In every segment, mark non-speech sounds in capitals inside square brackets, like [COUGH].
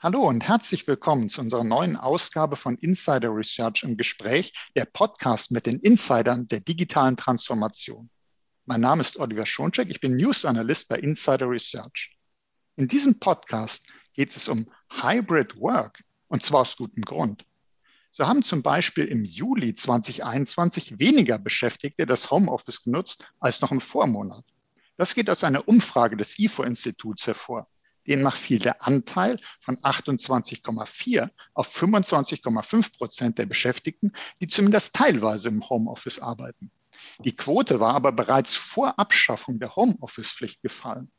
Hallo und herzlich willkommen zu unserer neuen Ausgabe von Insider Research im Gespräch, der Podcast mit den Insidern der digitalen Transformation. Mein Name ist Oliver Schoncheck, ich bin News Analyst bei Insider Research. In diesem Podcast geht es um Hybrid Work und zwar aus gutem Grund. So haben zum Beispiel im Juli 2021 weniger Beschäftigte das Homeoffice genutzt als noch im Vormonat. Das geht aus einer Umfrage des IFO-Instituts hervor. Demnach fiel der Anteil von 28,4 auf 25,5 Prozent der Beschäftigten, die zumindest teilweise im Homeoffice arbeiten. Die Quote war aber bereits vor Abschaffung der Homeoffice-Pflicht gefallen.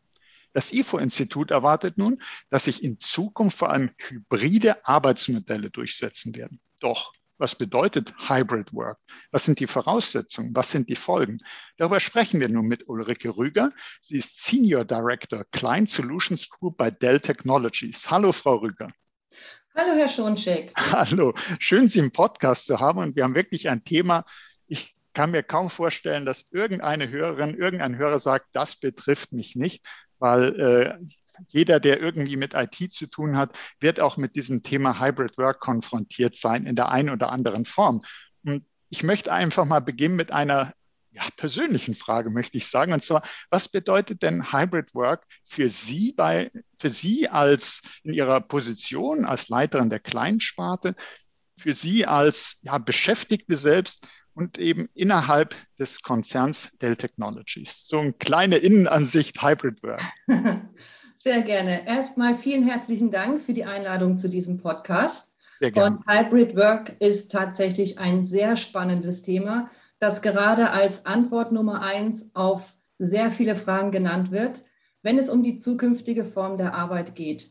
Das IFO-Institut erwartet nun, dass sich in Zukunft vor allem hybride Arbeitsmodelle durchsetzen werden. Doch was bedeutet Hybrid Work? Was sind die Voraussetzungen? Was sind die Folgen? Darüber sprechen wir nun mit Ulrike Rüger. Sie ist Senior Director Client Solutions Group bei Dell Technologies. Hallo, Frau Rüger. Hallo, Herr Schoncheck. Hallo, schön, Sie im Podcast zu haben. Und wir haben wirklich ein Thema. Ich kann mir kaum vorstellen, dass irgendeine Hörerin, irgendein Hörer sagt, das betrifft mich nicht, weil äh, jeder, der irgendwie mit IT zu tun hat, wird auch mit diesem Thema Hybrid Work konfrontiert sein in der einen oder anderen Form. Und ich möchte einfach mal beginnen mit einer ja, persönlichen Frage, möchte ich sagen. Und zwar, was bedeutet denn Hybrid Work für Sie bei, für Sie als in Ihrer Position als Leiterin der Kleinsparte, für Sie als ja, Beschäftigte selbst und eben innerhalb des Konzerns Dell Technologies? So eine kleine Innenansicht Hybrid Work. [LAUGHS] Sehr gerne. Erstmal vielen herzlichen Dank für die Einladung zu diesem Podcast. Sehr gerne. Und Hybrid Work ist tatsächlich ein sehr spannendes Thema, das gerade als Antwort Nummer eins auf sehr viele Fragen genannt wird, wenn es um die zukünftige Form der Arbeit geht.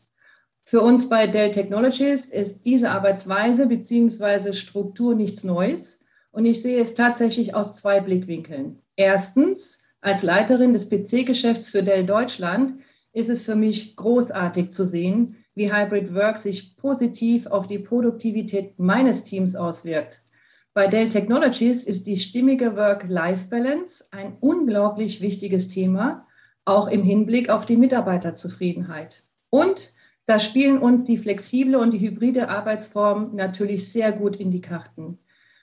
Für uns bei Dell Technologies ist diese Arbeitsweise bzw. Struktur nichts Neues und ich sehe es tatsächlich aus zwei Blickwinkeln. Erstens, als Leiterin des PC-Geschäfts für Dell Deutschland ist es für mich großartig zu sehen, wie Hybrid Work sich positiv auf die Produktivität meines Teams auswirkt. Bei Dell Technologies ist die stimmige Work-Life-Balance ein unglaublich wichtiges Thema, auch im Hinblick auf die Mitarbeiterzufriedenheit. Und da spielen uns die flexible und die hybride Arbeitsform natürlich sehr gut in die Karten.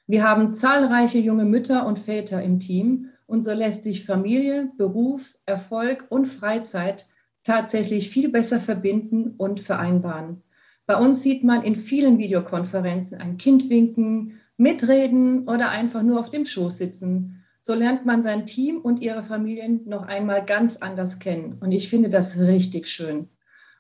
Wir haben zahlreiche junge Mütter und Väter im Team und so lässt sich Familie, Beruf, Erfolg und Freizeit tatsächlich viel besser verbinden und vereinbaren. Bei uns sieht man in vielen Videokonferenzen ein Kind winken, mitreden oder einfach nur auf dem Schoß sitzen. So lernt man sein Team und ihre Familien noch einmal ganz anders kennen. Und ich finde das richtig schön.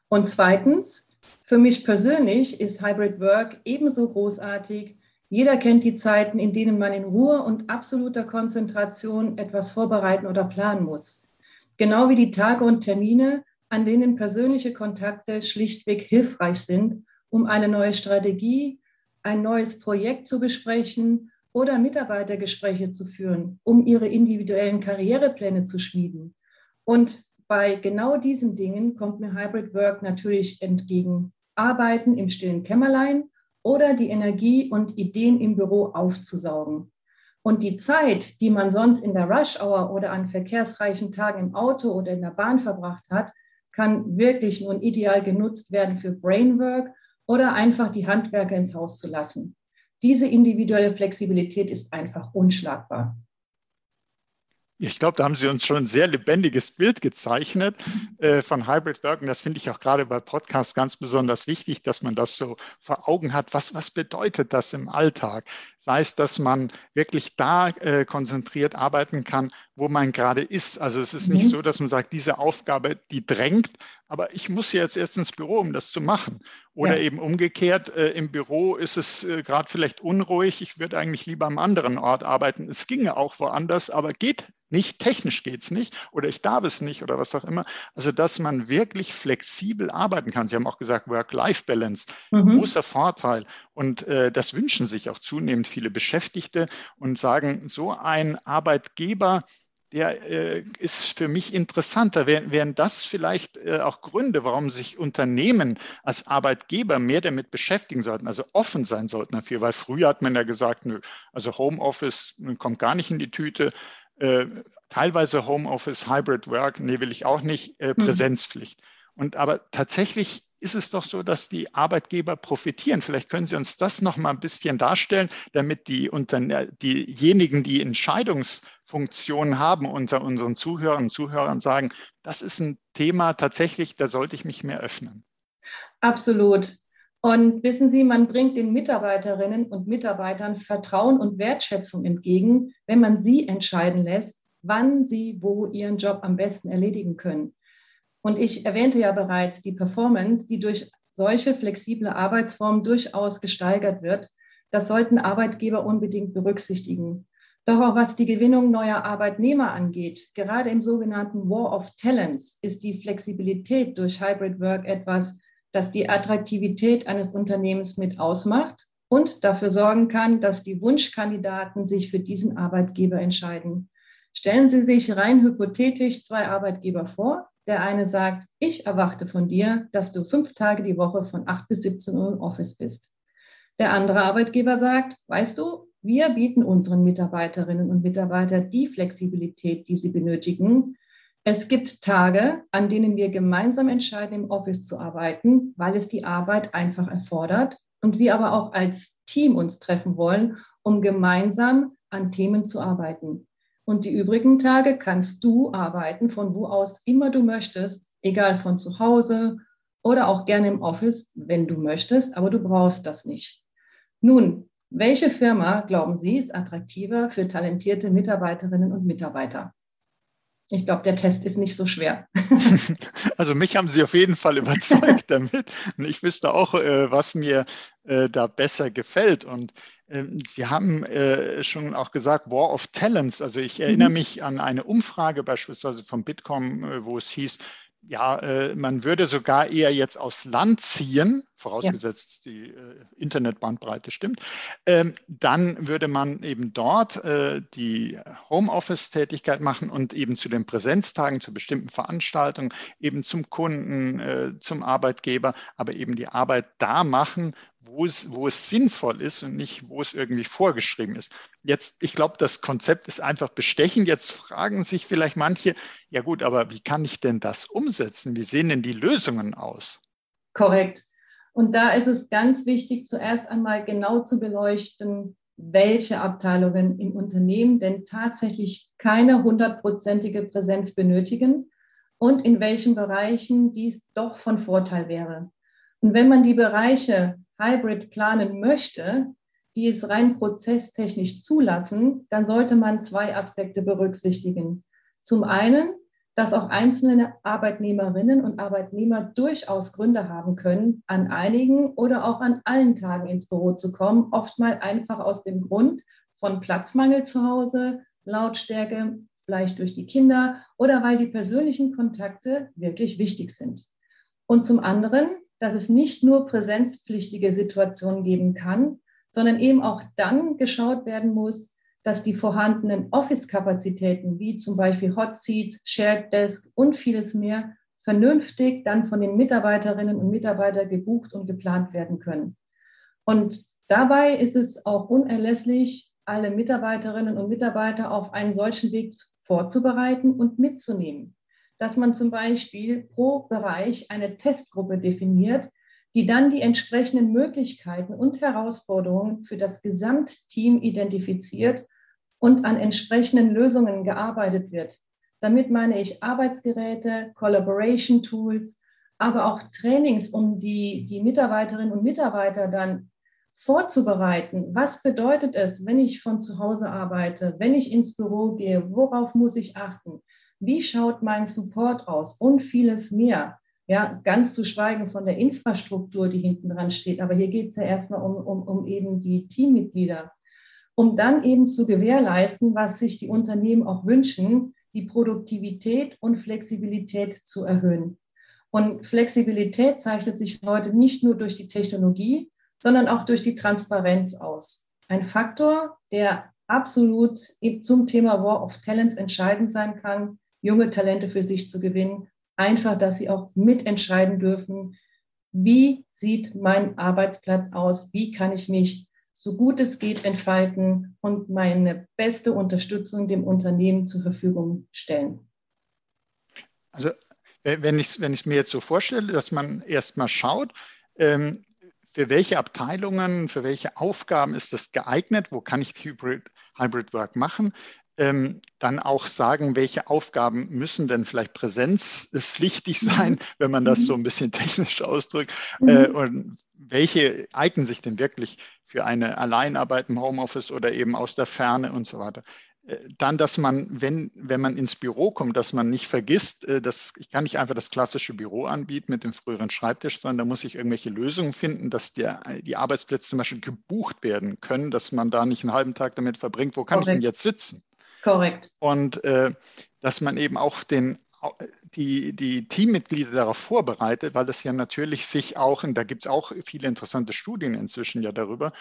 Und zweitens, für mich persönlich ist Hybrid Work ebenso großartig. Jeder kennt die Zeiten, in denen man in Ruhe und absoluter Konzentration etwas vorbereiten oder planen muss. Genau wie die Tage und Termine, an denen persönliche Kontakte schlichtweg hilfreich sind, um eine neue Strategie, ein neues Projekt zu besprechen oder Mitarbeitergespräche zu führen, um ihre individuellen Karrierepläne zu schmieden. Und bei genau diesen Dingen kommt mir Hybrid Work natürlich entgegen. Arbeiten im stillen Kämmerlein oder die Energie und Ideen im Büro aufzusaugen. Und die Zeit, die man sonst in der Rush Hour oder an verkehrsreichen Tagen im Auto oder in der Bahn verbracht hat, kann wirklich nun ideal genutzt werden für Brainwork oder einfach die Handwerker ins Haus zu lassen. Diese individuelle Flexibilität ist einfach unschlagbar. Ich glaube, da haben Sie uns schon ein sehr lebendiges Bild gezeichnet äh, von Hybrid Work. Und das finde ich auch gerade bei Podcasts ganz besonders wichtig, dass man das so vor Augen hat. Was, was bedeutet das im Alltag? Sei es, dass man wirklich da äh, konzentriert arbeiten kann, wo man gerade ist. Also es ist mhm. nicht so, dass man sagt, diese Aufgabe, die drängt, aber ich muss jetzt erst ins Büro, um das zu machen. Oder ja. eben umgekehrt, äh, im Büro ist es äh, gerade vielleicht unruhig, ich würde eigentlich lieber am anderen Ort arbeiten. Es ginge auch woanders, aber geht nicht, technisch geht es nicht oder ich darf es nicht oder was auch immer. Also, dass man wirklich flexibel arbeiten kann. Sie haben auch gesagt, Work-Life-Balance, mhm. großer Vorteil. Und äh, das wünschen sich auch zunehmend viele Beschäftigte und sagen, so ein Arbeitgeber, der äh, ist für mich interessanter. Wären, wären das vielleicht äh, auch Gründe, warum sich Unternehmen als Arbeitgeber mehr damit beschäftigen sollten, also offen sein sollten dafür? Weil früher hat man ja gesagt, nö, also Homeoffice kommt gar nicht in die Tüte. Äh, teilweise Homeoffice, Hybrid Work, nee, will ich auch nicht, äh, mhm. Präsenzpflicht. Mhm. Und aber tatsächlich ist es doch so, dass die Arbeitgeber profitieren. Vielleicht können Sie uns das noch mal ein bisschen darstellen, damit die unter, diejenigen, die Entscheidungsfunktionen haben, unter unseren Zuhörern und Zuhörern sagen, das ist ein Thema tatsächlich, da sollte ich mich mehr öffnen. Absolut. Und wissen Sie, man bringt den Mitarbeiterinnen und Mitarbeitern Vertrauen und Wertschätzung entgegen, wenn man sie entscheiden lässt, wann sie wo ihren Job am besten erledigen können. Und ich erwähnte ja bereits die Performance, die durch solche flexible Arbeitsformen durchaus gesteigert wird. Das sollten Arbeitgeber unbedingt berücksichtigen. Doch auch was die Gewinnung neuer Arbeitnehmer angeht, gerade im sogenannten War of Talents ist die Flexibilität durch Hybrid Work etwas, das die Attraktivität eines Unternehmens mit ausmacht und dafür sorgen kann, dass die Wunschkandidaten sich für diesen Arbeitgeber entscheiden. Stellen Sie sich rein hypothetisch zwei Arbeitgeber vor. Der eine sagt, ich erwarte von dir, dass du fünf Tage die Woche von 8 bis 17 Uhr im Office bist. Der andere Arbeitgeber sagt, weißt du, wir bieten unseren Mitarbeiterinnen und Mitarbeitern die Flexibilität, die sie benötigen. Es gibt Tage, an denen wir gemeinsam entscheiden, im Office zu arbeiten, weil es die Arbeit einfach erfordert und wir aber auch als Team uns treffen wollen, um gemeinsam an Themen zu arbeiten. Und die übrigen Tage kannst du arbeiten, von wo aus immer du möchtest, egal von zu Hause oder auch gerne im Office, wenn du möchtest, aber du brauchst das nicht. Nun, welche Firma, glauben Sie, ist attraktiver für talentierte Mitarbeiterinnen und Mitarbeiter? Ich glaube, der Test ist nicht so schwer. [LAUGHS] Also mich haben Sie auf jeden Fall überzeugt [LAUGHS] damit. Und ich wüsste auch, äh, was mir äh, da besser gefällt. Und Sie haben äh, schon auch gesagt, War of Talents. Also ich erinnere mhm. mich an eine Umfrage beispielsweise von Bitkom, wo es hieß, ja, äh, man würde sogar eher jetzt aufs Land ziehen, vorausgesetzt ja. die äh, Internetbandbreite stimmt, ähm, dann würde man eben dort äh, die Homeoffice-Tätigkeit machen und eben zu den Präsenztagen, zu bestimmten Veranstaltungen, eben zum Kunden, äh, zum Arbeitgeber, aber eben die Arbeit da machen, wo es, wo es sinnvoll ist und nicht, wo es irgendwie vorgeschrieben ist. Jetzt, ich glaube, das Konzept ist einfach bestechend. Jetzt fragen sich vielleicht manche, ja gut, aber wie kann ich denn das umsetzen? Wie sehen denn die Lösungen aus? Korrekt. Und da ist es ganz wichtig, zuerst einmal genau zu beleuchten, welche Abteilungen im Unternehmen denn tatsächlich keine hundertprozentige Präsenz benötigen und in welchen Bereichen dies doch von Vorteil wäre. Und wenn man die Bereiche Hybrid planen möchte, die es rein prozesstechnisch zulassen, dann sollte man zwei Aspekte berücksichtigen. Zum einen, dass auch einzelne Arbeitnehmerinnen und Arbeitnehmer durchaus Gründe haben können, an einigen oder auch an allen Tagen ins Büro zu kommen, oftmal einfach aus dem Grund von Platzmangel zu Hause, Lautstärke, vielleicht durch die Kinder oder weil die persönlichen Kontakte wirklich wichtig sind. Und zum anderen, dass es nicht nur präsenzpflichtige Situationen geben kann, sondern eben auch dann geschaut werden muss, dass die vorhandenen Office-Kapazitäten wie zum Beispiel Hot Seats, Shared Desk und vieles mehr vernünftig dann von den Mitarbeiterinnen und Mitarbeitern gebucht und geplant werden können. Und dabei ist es auch unerlässlich, alle Mitarbeiterinnen und Mitarbeiter auf einen solchen Weg vorzubereiten und mitzunehmen dass man zum Beispiel pro Bereich eine Testgruppe definiert, die dann die entsprechenden Möglichkeiten und Herausforderungen für das Gesamtteam identifiziert und an entsprechenden Lösungen gearbeitet wird. Damit meine ich Arbeitsgeräte, Collaboration Tools, aber auch Trainings, um die, die Mitarbeiterinnen und Mitarbeiter dann vorzubereiten. Was bedeutet es, wenn ich von zu Hause arbeite, wenn ich ins Büro gehe? Worauf muss ich achten? Wie schaut mein Support aus und vieles mehr? Ja, ganz zu schweigen von der Infrastruktur, die hinten dran steht. Aber hier geht es ja erstmal um, um, um eben die Teammitglieder, um dann eben zu gewährleisten, was sich die Unternehmen auch wünschen, die Produktivität und Flexibilität zu erhöhen. Und Flexibilität zeichnet sich heute nicht nur durch die Technologie, sondern auch durch die Transparenz aus. Ein Faktor, der absolut zum Thema War of Talents entscheidend sein kann, junge Talente für sich zu gewinnen. Einfach, dass sie auch mitentscheiden dürfen, wie sieht mein Arbeitsplatz aus, wie kann ich mich so gut es geht entfalten und meine beste Unterstützung dem Unternehmen zur Verfügung stellen. Also wenn ich wenn mir jetzt so vorstelle, dass man erstmal schaut, ähm, für welche Abteilungen, für welche Aufgaben ist das geeignet, wo kann ich Hybrid, Hybrid Work machen, ähm, dann auch sagen, welche Aufgaben müssen denn vielleicht präsenzpflichtig mhm. sein, wenn man das so ein bisschen [LAUGHS] technisch ausdrückt, mhm. äh, und welche eignen sich denn wirklich für eine Alleinarbeit im Homeoffice oder eben aus der Ferne und so weiter. Äh, dann, dass man, wenn, wenn man ins Büro kommt, dass man nicht vergisst, äh, dass ich kann nicht einfach das klassische Büro anbieten mit dem früheren Schreibtisch, sondern da muss ich irgendwelche Lösungen finden, dass der, die Arbeitsplätze zum Beispiel gebucht werden können, dass man da nicht einen halben Tag damit verbringt, wo kann Korrekt. ich denn jetzt sitzen? Korrekt. Und äh, dass man eben auch den, die, die Teammitglieder darauf vorbereitet, weil das ja natürlich sich auch, und da gibt es auch viele interessante Studien inzwischen ja darüber,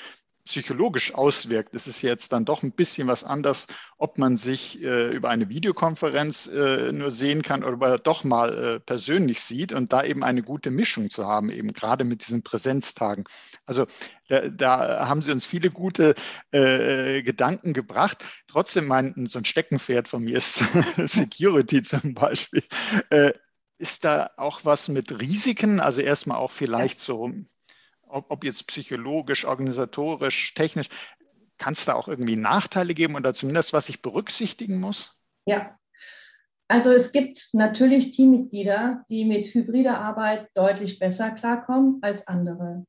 psychologisch auswirkt. Es ist jetzt dann doch ein bisschen was anders, ob man sich äh, über eine Videokonferenz äh, nur sehen kann oder er doch mal äh, persönlich sieht und da eben eine gute Mischung zu haben, eben gerade mit diesen Präsenztagen. Also da, da haben Sie uns viele gute äh, Gedanken gebracht. Trotzdem mein, so ein Steckenpferd von mir ist [LAUGHS] Security zum Beispiel. Äh, ist da auch was mit Risiken? Also erstmal auch vielleicht so ob, ob jetzt psychologisch, organisatorisch, technisch, kann es da auch irgendwie Nachteile geben oder zumindest was ich berücksichtigen muss? Ja, also es gibt natürlich Teammitglieder, die mit hybrider Arbeit deutlich besser klarkommen als andere.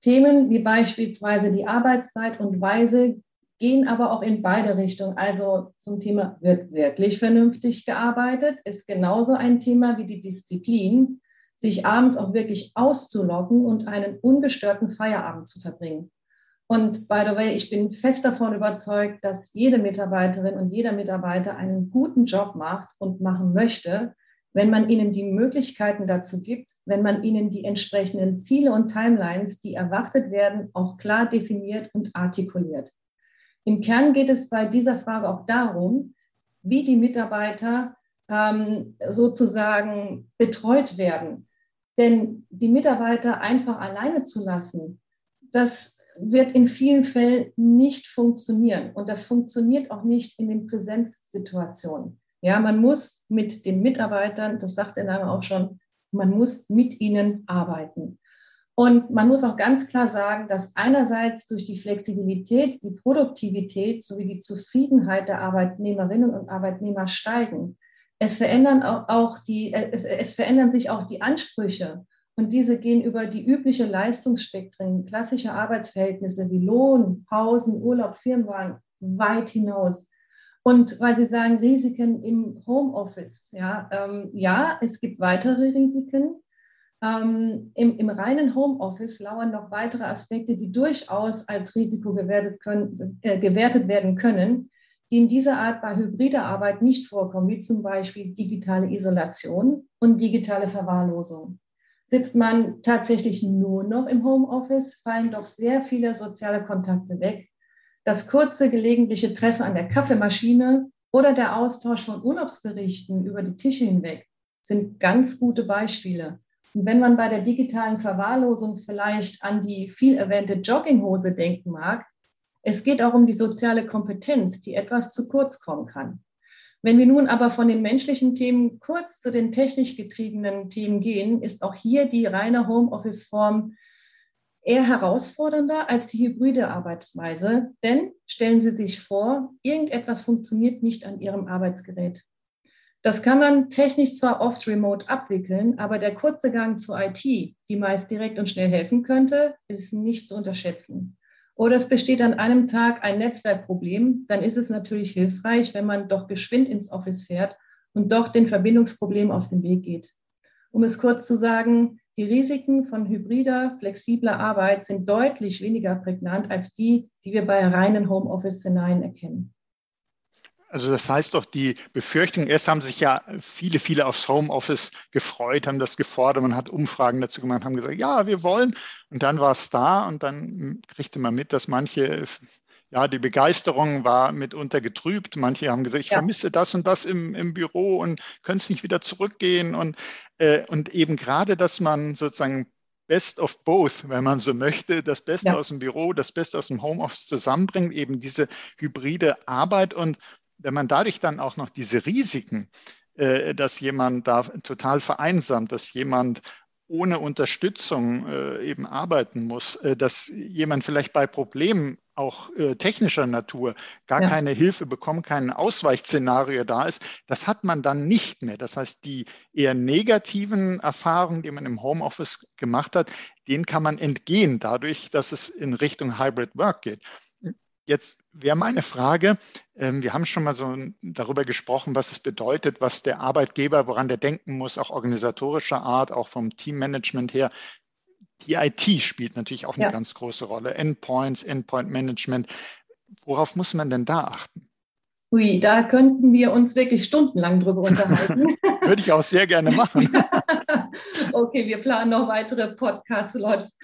Themen wie beispielsweise die Arbeitszeit und Weise gehen aber auch in beide Richtungen. Also zum Thema wird wirklich vernünftig gearbeitet, ist genauso ein Thema wie die Disziplin sich abends auch wirklich auszulocken und einen ungestörten Feierabend zu verbringen. Und by the way, ich bin fest davon überzeugt, dass jede Mitarbeiterin und jeder Mitarbeiter einen guten Job macht und machen möchte, wenn man ihnen die Möglichkeiten dazu gibt, wenn man ihnen die entsprechenden Ziele und Timelines, die erwartet werden, auch klar definiert und artikuliert. Im Kern geht es bei dieser Frage auch darum, wie die Mitarbeiter ähm, sozusagen betreut werden. Denn die Mitarbeiter einfach alleine zu lassen, das wird in vielen Fällen nicht funktionieren. Und das funktioniert auch nicht in den Präsenzsituationen. Ja, man muss mit den Mitarbeitern, das sagt der Name auch schon, man muss mit ihnen arbeiten. Und man muss auch ganz klar sagen, dass einerseits durch die Flexibilität, die Produktivität sowie die Zufriedenheit der Arbeitnehmerinnen und Arbeitnehmer steigen. Es verändern auch die, äh, es, es verändern sich auch die Ansprüche. Und diese gehen über die übliche Leistungsspektren, klassische Arbeitsverhältnisse wie Lohn, Pausen, Urlaub, Firmenwagen weit hinaus. Und weil Sie sagen, Risiken im Homeoffice, ja, ähm, ja, es gibt weitere Risiken. Ähm, im, Im reinen Homeoffice lauern noch weitere Aspekte, die durchaus als Risiko gewertet, können, äh, gewertet werden können die in dieser Art bei hybrider Arbeit nicht vorkommen, wie zum Beispiel digitale Isolation und digitale Verwahrlosung. Sitzt man tatsächlich nur noch im Homeoffice, fallen doch sehr viele soziale Kontakte weg. Das kurze gelegentliche Treffen an der Kaffeemaschine oder der Austausch von Urlaubsberichten über die Tische hinweg sind ganz gute Beispiele. Und wenn man bei der digitalen Verwahrlosung vielleicht an die viel erwähnte Jogginghose denken mag, es geht auch um die soziale Kompetenz, die etwas zu kurz kommen kann. Wenn wir nun aber von den menschlichen Themen kurz zu den technisch getriebenen Themen gehen, ist auch hier die reine Homeoffice-Form eher herausfordernder als die hybride Arbeitsweise. Denn stellen Sie sich vor, irgendetwas funktioniert nicht an Ihrem Arbeitsgerät. Das kann man technisch zwar oft remote abwickeln, aber der kurze Gang zur IT, die meist direkt und schnell helfen könnte, ist nicht zu unterschätzen oder es besteht an einem Tag ein Netzwerkproblem, dann ist es natürlich hilfreich, wenn man doch geschwind ins Office fährt und doch den Verbindungsproblemen aus dem Weg geht. Um es kurz zu sagen, die Risiken von hybrider, flexibler Arbeit sind deutlich weniger prägnant als die, die wir bei reinen Homeoffice-Szenarien erkennen. Also das heißt doch, die Befürchtung, erst haben sich ja viele, viele aufs Homeoffice gefreut, haben das gefordert, man hat Umfragen dazu gemacht, haben gesagt, ja, wir wollen. Und dann war es da und dann kriegte man mit, dass manche, ja, die Begeisterung war mitunter getrübt. Manche haben gesagt, ich ja. vermisse das und das im, im Büro und können es nicht wieder zurückgehen. Und, äh, und eben gerade, dass man sozusagen Best of both, wenn man so möchte, das Beste ja. aus dem Büro, das Beste aus dem Homeoffice zusammenbringt, eben diese hybride Arbeit und wenn man dadurch dann auch noch diese Risiken äh, dass jemand da total vereinsamt, dass jemand ohne Unterstützung äh, eben arbeiten muss, äh, dass jemand vielleicht bei Problemen auch äh, technischer Natur gar ja. keine Hilfe bekommt, kein Ausweichszenario da ist, das hat man dann nicht mehr. Das heißt, die eher negativen Erfahrungen, die man im Homeoffice gemacht hat, denen kann man entgehen dadurch, dass es in Richtung Hybrid Work geht. Jetzt wäre meine Frage, ähm, wir haben schon mal so darüber gesprochen, was es bedeutet, was der Arbeitgeber, woran der denken muss, auch organisatorischer Art, auch vom Teammanagement her. Die IT spielt natürlich auch eine ja. ganz große Rolle. Endpoints, Endpoint Management. Worauf muss man denn da achten? Ui, da könnten wir uns wirklich stundenlang drüber unterhalten. [LAUGHS] [LAUGHS] Würde ich auch sehr gerne machen. [LAUGHS] okay, wir planen noch weitere Podcast-Slots.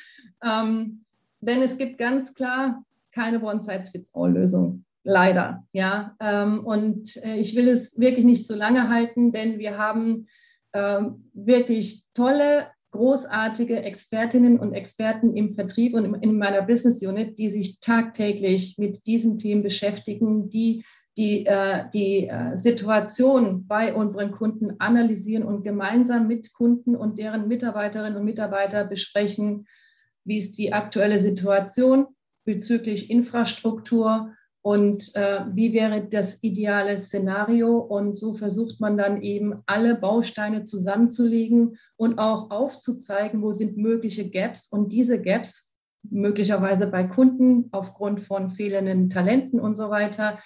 Ähm, denn es gibt ganz klar keine One-Size-Fits-All-Lösung. Leider, ja. Ähm, und äh, ich will es wirklich nicht zu lange halten, denn wir haben ähm, wirklich tolle, großartige Expertinnen und Experten im Vertrieb und in meiner Business Unit, die sich tagtäglich mit diesen Themen beschäftigen, die die, äh, die äh, Situation bei unseren Kunden analysieren und gemeinsam mit Kunden und deren Mitarbeiterinnen und Mitarbeitern besprechen, wie ist die aktuelle Situation, bezüglich Infrastruktur und äh, wie wäre das ideale Szenario. Und so versucht man dann eben alle Bausteine zusammenzulegen und auch aufzuzeigen, wo sind mögliche Gaps. Und diese Gaps möglicherweise bei Kunden aufgrund von fehlenden Talenten und so weiter,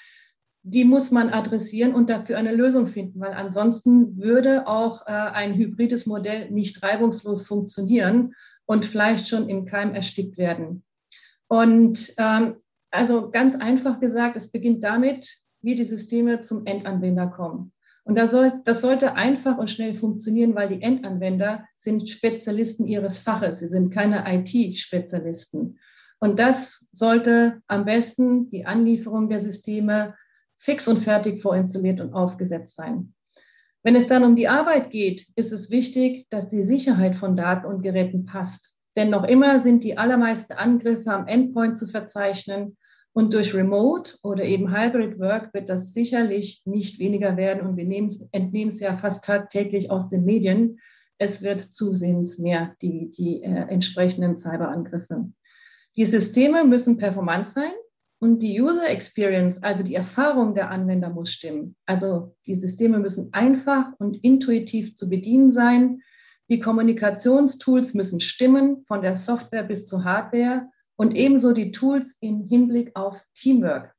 die muss man adressieren und dafür eine Lösung finden, weil ansonsten würde auch äh, ein hybrides Modell nicht reibungslos funktionieren und vielleicht schon im Keim erstickt werden. Und ähm, also ganz einfach gesagt, es beginnt damit, wie die Systeme zum Endanwender kommen. Und das, soll, das sollte einfach und schnell funktionieren, weil die Endanwender sind Spezialisten ihres Faches. Sie sind keine IT-Spezialisten. Und das sollte am besten die Anlieferung der Systeme fix und fertig vorinstalliert und aufgesetzt sein. Wenn es dann um die Arbeit geht, ist es wichtig, dass die Sicherheit von Daten und Geräten passt. Denn noch immer sind die allermeisten Angriffe am Endpoint zu verzeichnen. Und durch Remote oder eben Hybrid Work wird das sicherlich nicht weniger werden. Und wir entnehmen es ja fast tagtäglich aus den Medien. Es wird zusehends mehr die, die äh, entsprechenden Cyberangriffe. Die Systeme müssen performant sein und die User Experience, also die Erfahrung der Anwender muss stimmen. Also die Systeme müssen einfach und intuitiv zu bedienen sein. Die Kommunikationstools müssen stimmen, von der Software bis zur Hardware und ebenso die Tools im Hinblick auf Teamwork.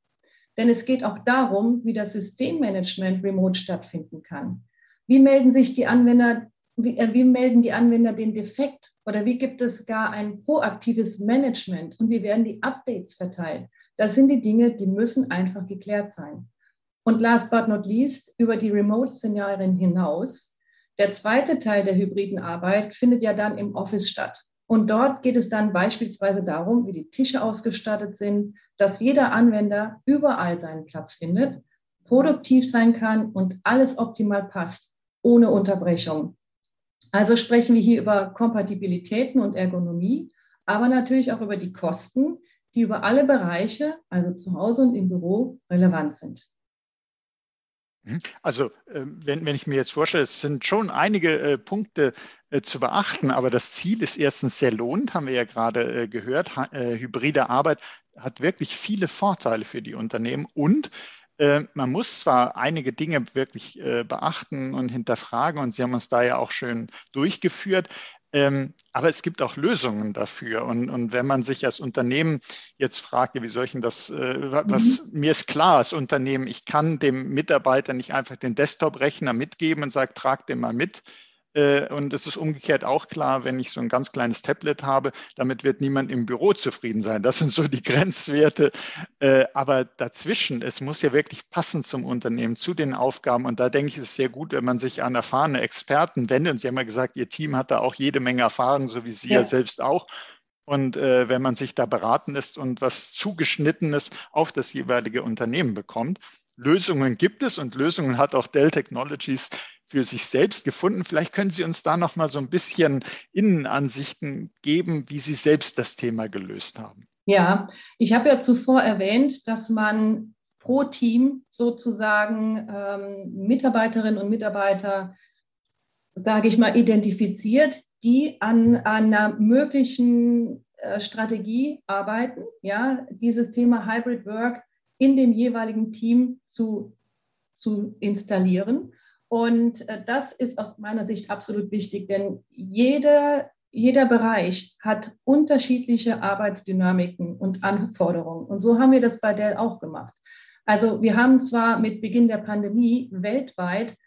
Denn es geht auch darum, wie das Systemmanagement remote stattfinden kann. Wie melden sich die Anwender, wie, äh, wie melden die Anwender den Defekt oder wie gibt es gar ein proaktives Management und wie werden die Updates verteilt? Das sind die Dinge, die müssen einfach geklärt sein. Und last but not least, über die Remote-Szenarien hinaus der zweite Teil der hybriden Arbeit findet ja dann im Office statt. Und dort geht es dann beispielsweise darum, wie die Tische ausgestattet sind, dass jeder Anwender überall seinen Platz findet, produktiv sein kann und alles optimal passt, ohne Unterbrechung. Also sprechen wir hier über Kompatibilitäten und Ergonomie, aber natürlich auch über die Kosten, die über alle Bereiche, also zu Hause und im Büro, relevant sind. Mhm. Also ähm, wenn, wenn ich mir jetzt vorstelle, es sind schon einige äh, Punkte äh, zu beachten, aber das Ziel ist erstens sehr lohnend, haben wir ja gerade äh, gehört. Hybride Arbeit hat wirklich viele Vorteile für die Unternehmen und man muss zwar einige Dinge wirklich beachten und hinterfragen und Sie haben uns da ja auch schön durchgeführt, ähm, aber es gibt auch Lösungen dafür. Und, und wenn man sich als Unternehmen jetzt fragt, wie soll ich denn das, äh, was mhm. mir ist klar als Unternehmen, ich kann dem Mitarbeiter nicht einfach den Desktop-Rechner mitgeben und sage, trag den mal mit, und es ist umgekehrt auch klar, wenn ich so ein ganz kleines Tablet habe, damit wird niemand im Büro zufrieden sein. Das sind so die [LAUGHS] Grenzwerte. Äh, aber dazwischen, es muss ja wirklich passen zum Unternehmen, zu den Aufgaben. Und da denke ich, ist es sehr gut, wenn man sich an erfahrene Experten wendet. Und Sie haben ja gesagt, Ihr Team hat da auch jede Menge Erfahrung, so wie Sie ja, ja selbst auch. Und äh, wenn man sich da beraten ist und was zugeschnittenes auf das jeweilige Unternehmen bekommt, Lösungen gibt es und Lösungen hat auch Dell Technologies für sich selbst gefunden. Vielleicht können Sie uns da noch mal so ein bisschen Innenansichten geben, wie Sie selbst das Thema gelöst haben. Ja, ich habe ja zuvor erwähnt, dass man pro Team sozusagen ähm, Mitarbeiterinnen und Mitarbeiter, sage ich mal, identifiziert, die an, an einer möglichen äh, Strategie arbeiten, ja, dieses Thema Hybrid Work in dem jeweiligen Team zu, zu installieren. Und äh, das ist aus meiner Sicht absolut wichtig, denn jeder, jeder Bereich hat unterschiedliche Arbeitsdynamiken und Anforderungen. Und so haben wir das bei Dell auch gemacht. Also wir haben zwar mit Beginn der Pandemie weltweit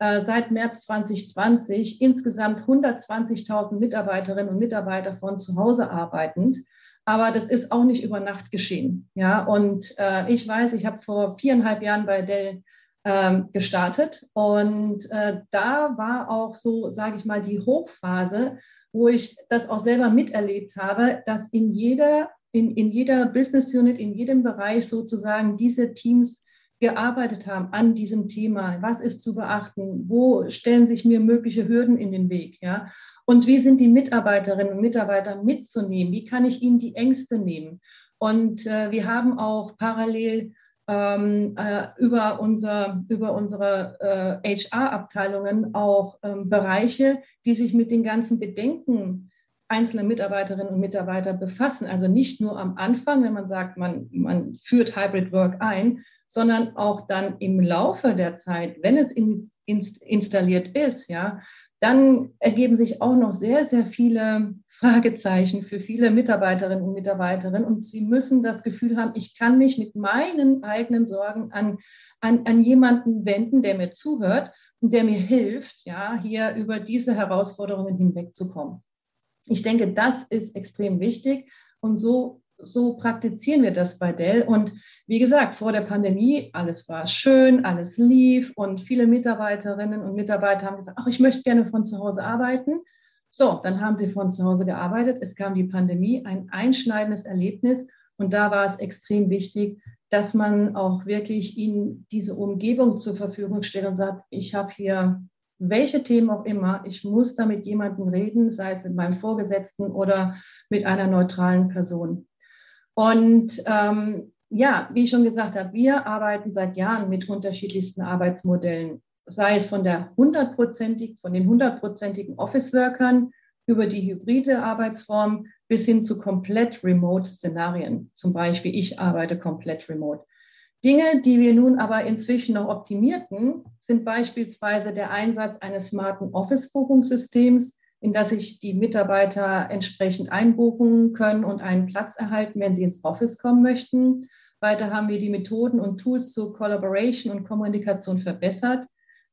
äh, seit März 2020 insgesamt 120.000 Mitarbeiterinnen und Mitarbeiter von zu Hause arbeitend. Aber das ist auch nicht über Nacht geschehen. Ja, und äh, ich weiß, ich habe vor viereinhalb Jahren bei Dell ähm, gestartet und äh, da war auch so, sage ich mal, die Hochphase, wo ich das auch selber miterlebt habe, dass in jeder in, in jeder Business Unit, in jedem Bereich sozusagen diese Teams gearbeitet haben an diesem Thema. Was ist zu beachten? Wo stellen sich mir mögliche Hürden in den Weg? Ja? Und wie sind die Mitarbeiterinnen und Mitarbeiter mitzunehmen? Wie kann ich ihnen die Ängste nehmen? Und äh, wir haben auch parallel ähm, äh, über, unser, über unsere äh, HR-Abteilungen auch ähm, Bereiche, die sich mit den ganzen Bedenken einzelner Mitarbeiterinnen und Mitarbeiter befassen. Also nicht nur am Anfang, wenn man sagt, man, man führt Hybrid Work ein, sondern auch dann im Laufe der Zeit, wenn es in, inst, installiert ist, ja, dann ergeben sich auch noch sehr, sehr viele Fragezeichen für viele Mitarbeiterinnen und Mitarbeiter. Und sie müssen das Gefühl haben, ich kann mich mit meinen eigenen Sorgen an, an, an jemanden wenden, der mir zuhört und der mir hilft, ja, hier über diese Herausforderungen hinwegzukommen. Ich denke, das ist extrem wichtig. Und so so praktizieren wir das bei Dell. Und wie gesagt, vor der Pandemie, alles war schön, alles lief und viele Mitarbeiterinnen und Mitarbeiter haben gesagt, ach, ich möchte gerne von zu Hause arbeiten. So, dann haben sie von zu Hause gearbeitet. Es kam die Pandemie, ein einschneidendes Erlebnis. Und da war es extrem wichtig, dass man auch wirklich ihnen diese Umgebung zur Verfügung stellt und sagt, ich habe hier welche Themen auch immer, ich muss da mit jemandem reden, sei es mit meinem Vorgesetzten oder mit einer neutralen Person. Und ähm, ja, wie ich schon gesagt habe, wir arbeiten seit Jahren mit unterschiedlichsten Arbeitsmodellen, sei es von der hundertprozentig, von den hundertprozentigen Office-Workern über die hybride Arbeitsform bis hin zu komplett Remote-Szenarien. Zum Beispiel, ich arbeite komplett remote. Dinge, die wir nun aber inzwischen noch optimierten, sind beispielsweise der Einsatz eines smarten Office-Buchungssystems, in das sich die Mitarbeiter entsprechend einbuchen können und einen Platz erhalten, wenn sie ins Office kommen möchten. Weiter haben wir die Methoden und Tools zur Collaboration und Kommunikation verbessert.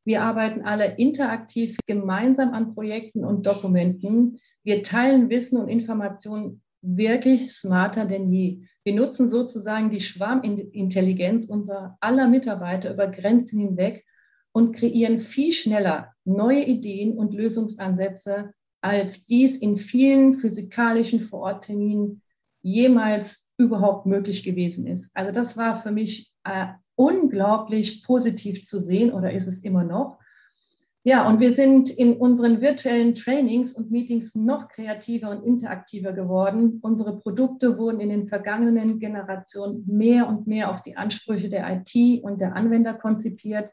Wir arbeiten alle interaktiv gemeinsam an Projekten und Dokumenten. Wir teilen Wissen und Informationen wirklich smarter denn je. Wir nutzen sozusagen die Schwarmintelligenz unserer aller Mitarbeiter über Grenzen hinweg und kreieren viel schneller neue Ideen und Lösungsansätze als dies in vielen physikalischen Vorortterminen jemals überhaupt möglich gewesen ist. Also das war für mich äh, unglaublich positiv zu sehen oder ist es immer noch. Ja, und wir sind in unseren virtuellen Trainings und Meetings noch kreativer und interaktiver geworden. Unsere Produkte wurden in den vergangenen Generationen mehr und mehr auf die Ansprüche der IT und der Anwender konzipiert.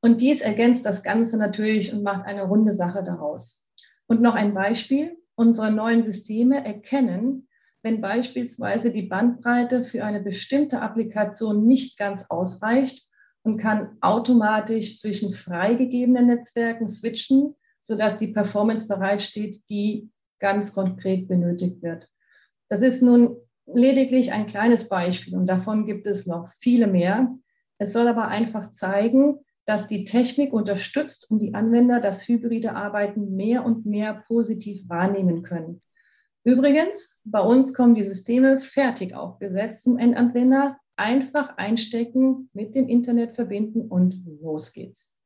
Und dies ergänzt das Ganze natürlich und macht eine runde Sache daraus. Und noch ein Beispiel. Unsere neuen Systeme erkennen, wenn beispielsweise die Bandbreite für eine bestimmte Applikation nicht ganz ausreicht und kann automatisch zwischen freigegebenen Netzwerken switchen, sodass die Performance bereitsteht, die ganz konkret benötigt wird. Das ist nun lediglich ein kleines Beispiel und davon gibt es noch viele mehr. Es soll aber einfach zeigen, dass die Technik unterstützt und die Anwender das hybride Arbeiten mehr und mehr positiv wahrnehmen können. Übrigens, bei uns kommen die Systeme fertig aufgesetzt zum Endanwender. Einfach einstecken, mit dem Internet verbinden und los geht's.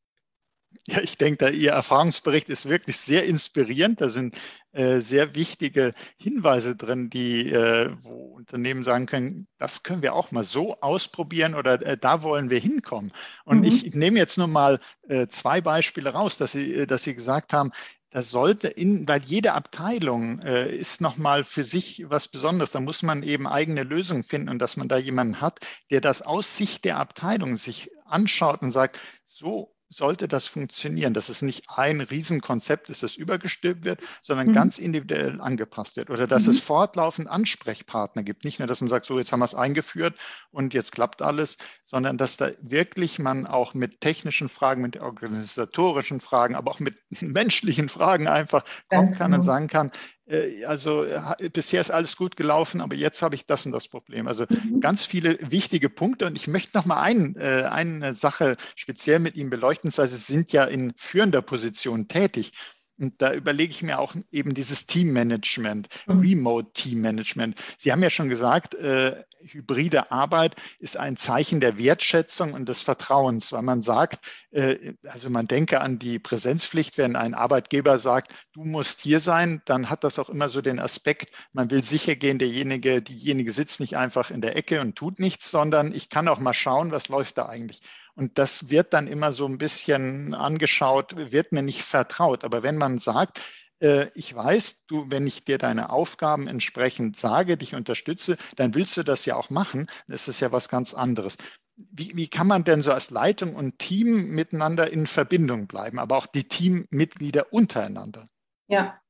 Ja, ich denke, Ihr Erfahrungsbericht ist wirklich sehr inspirierend. Da sind äh, sehr wichtige Hinweise drin, die, äh, wo Unternehmen sagen können, das können wir auch mal so ausprobieren oder äh, da wollen wir hinkommen. Und mhm. ich, nehme jetzt nur mal äh, zwei Beispiele raus, dass Sie, äh, dass Sie gesagt haben, das sollte in, weil jede Abteilung äh, ist nochmal für sich was Besonderes. Da muss man eben eigene Lösungen finden und dass man da jemanden hat, der das aus Sicht der Abteilung sich anschaut und sagt, so sollte das funktionieren, dass es nicht ein Riesenkonzept ist, das übergestülpt wird, sondern mhm. ganz individuell angepasst wird oder dass mhm. es fortlaufend Ansprechpartner gibt. Nicht nur, dass man sagt, so jetzt haben wir es eingeführt und jetzt klappt alles, sondern dass da wirklich man auch mit technischen Fragen, mit organisatorischen Fragen, aber auch mit [LAUGHS] menschlichen Fragen einfach kommen kann genau. und sagen kann, äh, also bisher ist alles gut gelaufen, aber jetzt habe ich das und das Problem. Also mhm. ganz viele wichtige Punkte und ich möchte noch mal ein, äh, eine Sache speziell mit Ihnen beleuchten, weil Sie sind ja in führender Position tätig. Und da überlege ich mir auch eben dieses Teammanagement, mhm. Remote Teammanagement. Sie haben ja schon gesagt, äh, hybride Arbeit ist ein Zeichen der Wertschätzung und des Vertrauens, weil man sagt, äh, also man denke an die Präsenzpflicht, wenn ein Arbeitgeber sagt, du musst hier sein, dann hat das auch immer so den Aspekt, man will sicher gehen, derjenige, diejenige sitzt nicht einfach in der Ecke und tut nichts, sondern ich kann auch mal schauen, was läuft da eigentlich. Und das wird dann immer so ein bisschen angeschaut, wird mir nicht vertraut. Aber wenn man sagt, äh, ich weiß, du, wenn ich dir deine Aufgaben entsprechend sage, dich unterstütze, dann willst du das ja auch machen. Das ist ja was ganz anderes. Wie, wie kann man denn so als Leitung und Team miteinander in Verbindung bleiben, aber auch die Teammitglieder untereinander? Ja,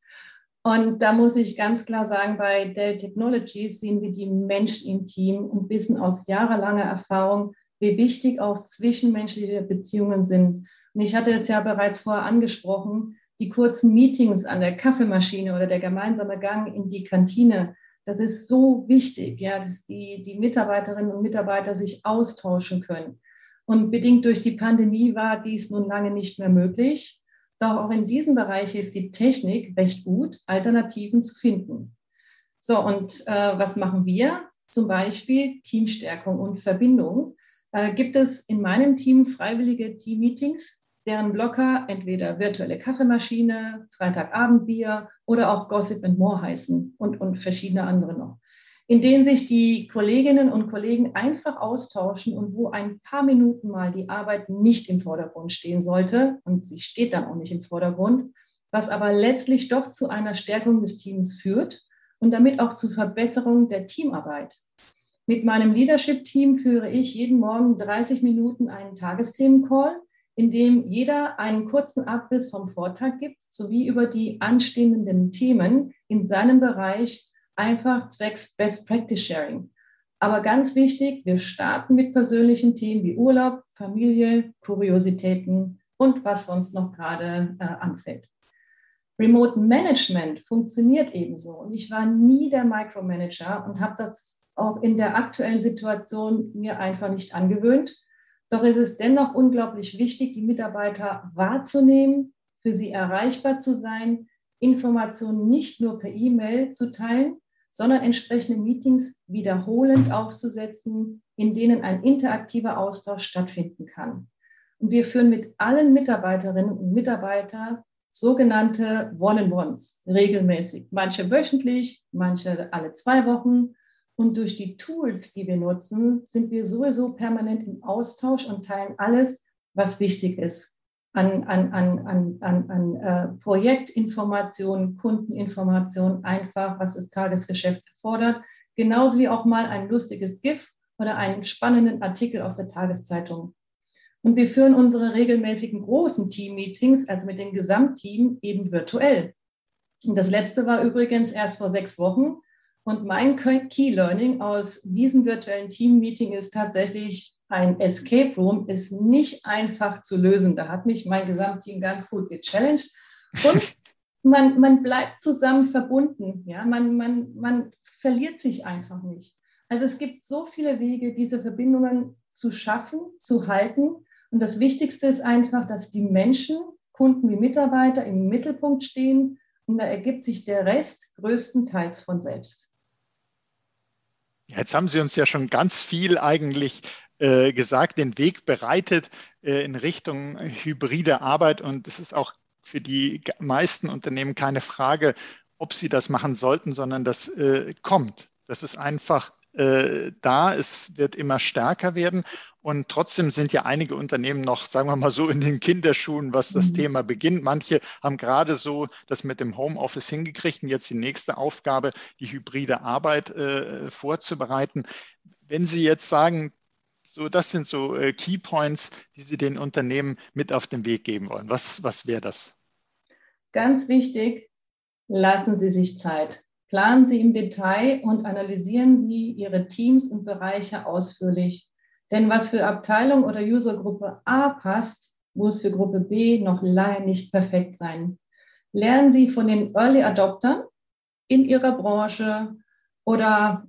und da muss ich ganz klar sagen, bei Dell Technologies sehen wir die Menschen im Team und wissen aus jahrelanger Erfahrung, wie wichtig auch zwischenmenschliche Beziehungen sind. Und ich hatte es ja bereits vorher angesprochen, die kurzen Meetings an der Kaffeemaschine oder der gemeinsame Gang in die Kantine, das ist so wichtig, ja, dass die, die Mitarbeiterinnen und Mitarbeiter sich austauschen können. Und bedingt durch die Pandemie war dies nun lange nicht mehr möglich. Doch auch in diesem Bereich hilft die Technik recht gut, Alternativen zu finden. So, und äh, was machen wir? Zum Beispiel Teamstärkung und Verbindung gibt es in meinem Team freiwillige Team-Meetings, deren Blocker entweder virtuelle Kaffeemaschine, Freitagabendbier oder auch Gossip and More heißen und, und verschiedene andere noch, in denen sich die Kolleginnen und Kollegen einfach austauschen und wo ein paar Minuten mal die Arbeit nicht im Vordergrund stehen sollte und sie steht dann auch nicht im Vordergrund, was aber letztlich doch zu einer Stärkung des Teams führt und damit auch zur Verbesserung der Teamarbeit. Mit meinem Leadership-Team führe ich jeden Morgen 30 Minuten einen Tagesthemen-Call, in dem jeder einen kurzen Abriss vom Vortag gibt, sowie über die anstehenden Themen in seinem Bereich, einfach zwecks Best Practice Sharing. Aber ganz wichtig, wir starten mit persönlichen Themen wie Urlaub, Familie, Kuriositäten und was sonst noch gerade äh, anfällt. Remote Management funktioniert ebenso. Und ich war nie der Micromanager und habe das auch in der aktuellen Situation mir einfach nicht angewöhnt. Doch es ist dennoch unglaublich wichtig, die Mitarbeiter wahrzunehmen, für sie erreichbar zu sein, Informationen nicht nur per E-Mail zu teilen, sondern entsprechende Meetings wiederholend aufzusetzen, in denen ein interaktiver Austausch stattfinden kann. Und wir führen mit allen Mitarbeiterinnen und Mitarbeitern sogenannte One-on-Ones regelmäßig, manche wöchentlich, manche alle zwei Wochen und durch die Tools, die wir nutzen, sind wir sowieso permanent im Austausch und teilen alles, was wichtig ist an, an, an, an, an, an äh, Projektinformationen, Kundeninformationen, einfach, was das Tagesgeschäft erfordert. Genauso wie auch mal ein lustiges GIF oder einen spannenden Artikel aus der Tageszeitung. Und wir führen unsere regelmäßigen großen Team-Meetings, also mit dem Gesamtteam, eben virtuell. Und das letzte war übrigens erst vor sechs Wochen. Und mein Key Learning aus diesem virtuellen Team-Meeting ist tatsächlich, ein Escape Room ist nicht einfach zu lösen. Da hat mich mein Gesamtteam ganz gut gechallenged. Und [LAUGHS] man, man bleibt zusammen verbunden. Ja? Man, man, man verliert sich einfach nicht. Also es gibt so viele Wege, diese Verbindungen zu schaffen, zu halten. Und das Wichtigste ist einfach, dass die Menschen, Kunden wie Mitarbeiter im Mittelpunkt stehen. Und da ergibt sich der Rest größtenteils von selbst. Jetzt haben Sie uns ja schon ganz viel eigentlich äh, gesagt, den Weg bereitet äh, in Richtung hybride Arbeit. Und es ist auch für die meisten Unternehmen keine Frage, ob sie das machen sollten, sondern das äh, kommt. Das ist einfach äh, da. Es wird immer stärker werden. Und trotzdem sind ja einige Unternehmen noch, sagen wir mal so, in den Kinderschuhen, was das mhm. Thema beginnt. Manche haben gerade so das mit dem Homeoffice hingekriegt und jetzt die nächste Aufgabe, die hybride Arbeit äh, vorzubereiten. Wenn Sie jetzt sagen, so, das sind so äh, Key Points, die Sie den Unternehmen mit auf den Weg geben wollen. Was, was wäre das? Ganz wichtig, lassen Sie sich Zeit. Planen Sie im Detail und analysieren Sie Ihre Teams und Bereiche ausführlich. Denn was für Abteilung oder Usergruppe A passt, muss für Gruppe B noch lange nicht perfekt sein. Lernen Sie von den Early Adoptern in Ihrer Branche oder,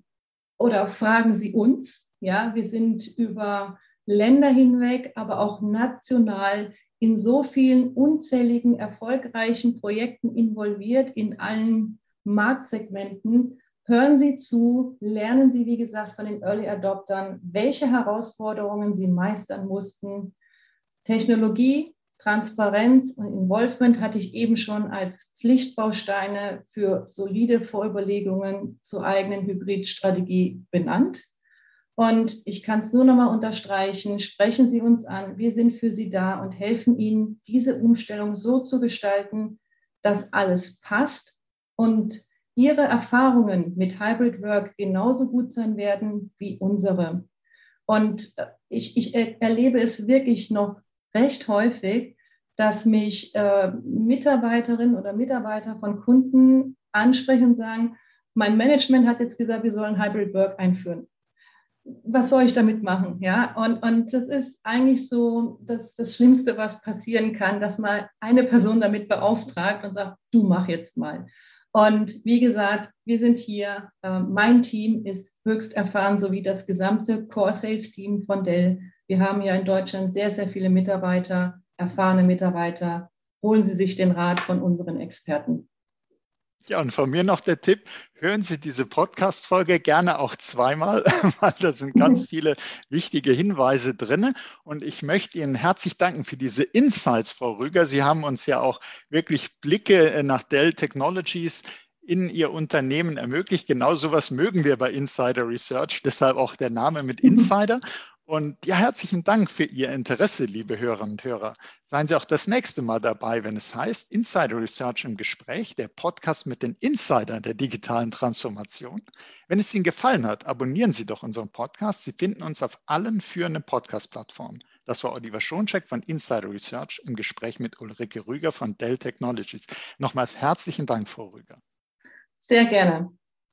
oder fragen Sie uns. Ja, wir sind über Länder hinweg, aber auch national in so vielen unzähligen erfolgreichen Projekten involviert in allen Marktsegmenten, Hören Sie zu, lernen Sie, wie gesagt, von den Early Adoptern, welche Herausforderungen Sie meistern mussten. Technologie, Transparenz und Involvement hatte ich eben schon als Pflichtbausteine für solide Vorüberlegungen zur eigenen Hybridstrategie benannt. Und ich kann es nur nochmal unterstreichen, sprechen Sie uns an, wir sind für Sie da und helfen Ihnen, diese Umstellung so zu gestalten, dass alles passt und Ihre Erfahrungen mit Hybrid Work genauso gut sein werden wie unsere. Und äh, ich, ich erlebe es wirklich noch recht häufig, dass mich äh, Mitarbeiterinnen oder Mitarbeiter von Kunden ansprechen und sagen, mein Management hat jetzt gesagt, wir sollen Hybrid Work einführen. Was soll ich damit machen? Ja, und, und das ist eigentlich so das, das Schlimmste, was passieren kann, dass mal eine Person damit beauftragt und sagt, du mach jetzt mal. Und wie gesagt, wir sind hier. Äh, mein Team ist höchst erfahren, sowie das gesamte Core Sales Team von Dell. Wir haben ja in Deutschland sehr, sehr viele Mitarbeiter, erfahrene Mitarbeiter. Holen Sie sich den Rat von unseren Experten. Ja, und von mir noch der Tipp, hören Sie diese Podcast-Folge gerne auch zweimal, [LAUGHS] weil da sind ganz viele wichtige Hinweise drin. Und ich möchte Ihnen herzlich danken für diese Insights, Frau Rüger. Sie haben uns ja auch wirklich Blicke äh, nach Dell Technologies in Ihr Unternehmen ermöglicht. Genau sowas mögen wir bei Insider Research, deshalb auch der Name mit Insider. Und ja, herzlichen Dank für Ihr Interesse, liebe Hörerinnen und Hörer. Seien Sie auch das nächste Mal dabei, wenn es heißt Insider Research im Gespräch, der Podcast mit den Insidern der digitalen Transformation. Wenn es Ihnen gefallen hat, abonnieren Sie doch unseren Podcast. Sie finden uns auf allen führenden Podcast-Plattformen. Das war Oliver Schoncheck von Insider Research im Gespräch mit Ulrike Rüger von Dell Technologies. Nochmals herzlichen Dank, Frau Rüger. Sehr gerne.